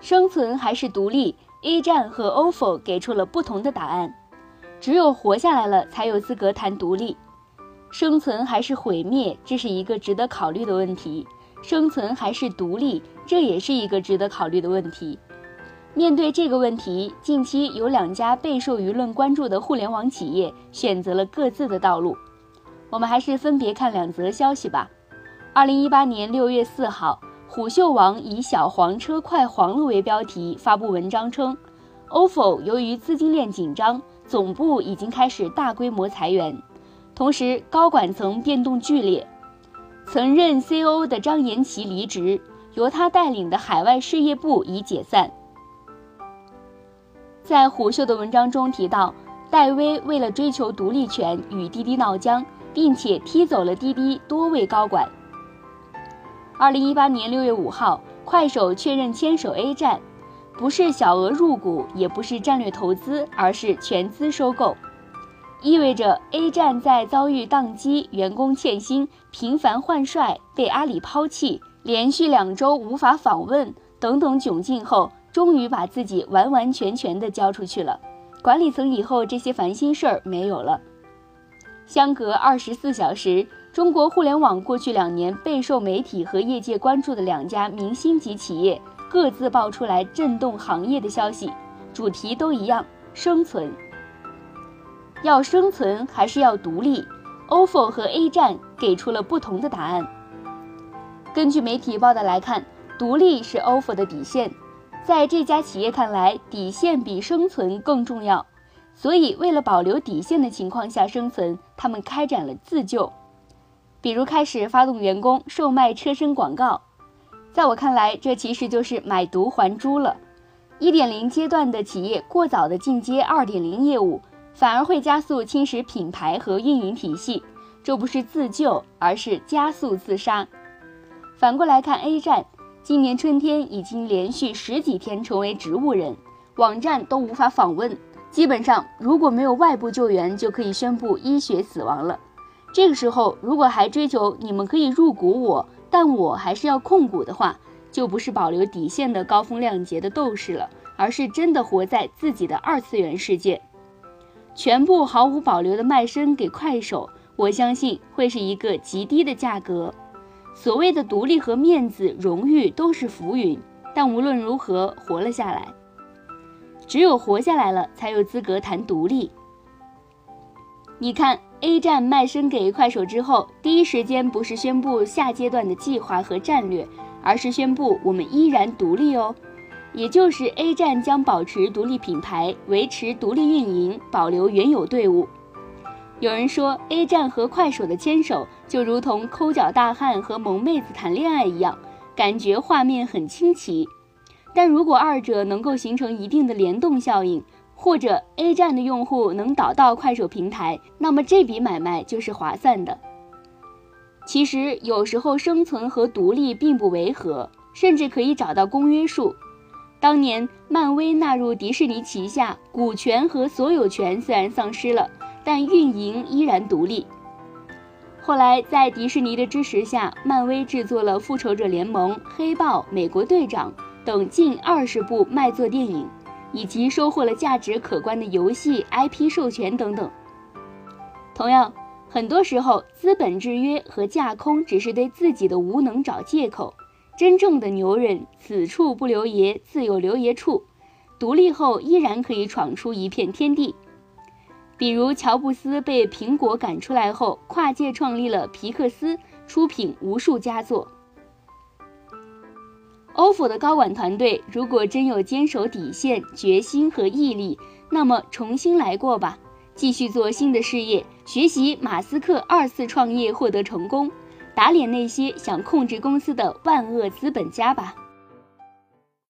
生存还是独立？A 站和 OFO 给出了不同的答案。只有活下来了，才有资格谈独立。生存还是毁灭，这是一个值得考虑的问题。生存还是独立，这也是一个值得考虑的问题。面对这个问题，近期有两家备受舆论关注的互联网企业选择了各自的道路。我们还是分别看两则消息吧。二零一八年六月四号。虎嗅网以“小黄车快黄了”为标题发布文章称，ofo 由于资金链紧张，总部已经开始大规模裁员，同时高管层变动剧烈。曾任 COO 的张延奇离职，由他带领的海外事业部已解散。在虎嗅的文章中提到，戴威为了追求独立权与滴滴闹僵，并且踢走了滴滴多位高管。二零一八年六月五号，快手确认牵手 A 站，不是小额入股，也不是战略投资，而是全资收购，意味着 A 站在遭遇宕机、员工欠薪、频繁换帅、被阿里抛弃、连续两周无法访问等等窘境后，终于把自己完完全全的交出去了。管理层以后这些烦心事儿没有了。相隔二十四小时。中国互联网过去两年备受媒体和业界关注的两家明星级企业，各自爆出来震动行业的消息，主题都一样：生存。要生存还是要独立？ofo 和 A 站给出了不同的答案。根据媒体报道来看，独立是 ofo 的底线，在这家企业看来，底线比生存更重要，所以为了保留底线的情况下生存，他们开展了自救。比如开始发动员工售卖车身广告，在我看来，这其实就是买椟还珠了。一点零阶段的企业过早的进阶二点零业务，反而会加速侵蚀品牌和运营体系，这不是自救，而是加速自杀。反过来看 A 站，今年春天已经连续十几天成为植物人，网站都无法访问，基本上如果没有外部救援，就可以宣布医学死亡了。这个时候，如果还追求你们可以入股我，但我还是要控股的话，就不是保留底线的高风亮节的斗士了，而是真的活在自己的二次元世界。全部毫无保留的卖身给快手，我相信会是一个极低的价格。所谓的独立和面子、荣誉都是浮云，但无论如何活了下来。只有活下来了，才有资格谈独立。你看。A 站卖身给快手之后，第一时间不是宣布下阶段的计划和战略，而是宣布我们依然独立哦，也就是 A 站将保持独立品牌，维持独立运营，保留原有队伍。有人说 A 站和快手的牵手就如同抠脚大汉和萌妹子谈恋爱一样，感觉画面很清奇。但如果二者能够形成一定的联动效应，或者 A 站的用户能导到快手平台，那么这笔买卖就是划算的。其实有时候生存和独立并不违和，甚至可以找到公约数。当年漫威纳入迪士尼旗下，股权和所有权虽然丧失了，但运营依然独立。后来在迪士尼的支持下，漫威制作了复仇者联盟、黑豹、美国队长等近二十部卖座电影。以及收获了价值可观的游戏 IP 授权等等。同样，很多时候资本制约和架空只是对自己的无能找借口。真正的牛人，此处不留爷，自有留爷处。独立后依然可以闯出一片天地。比如乔布斯被苹果赶出来后，跨界创立了皮克斯，出品无数佳作。府的高管团队如果真有坚守底线、决心和毅力，那么重新来过吧，继续做新的事业，学习马斯克二次创业获得成功，打脸那些想控制公司的万恶资本家吧。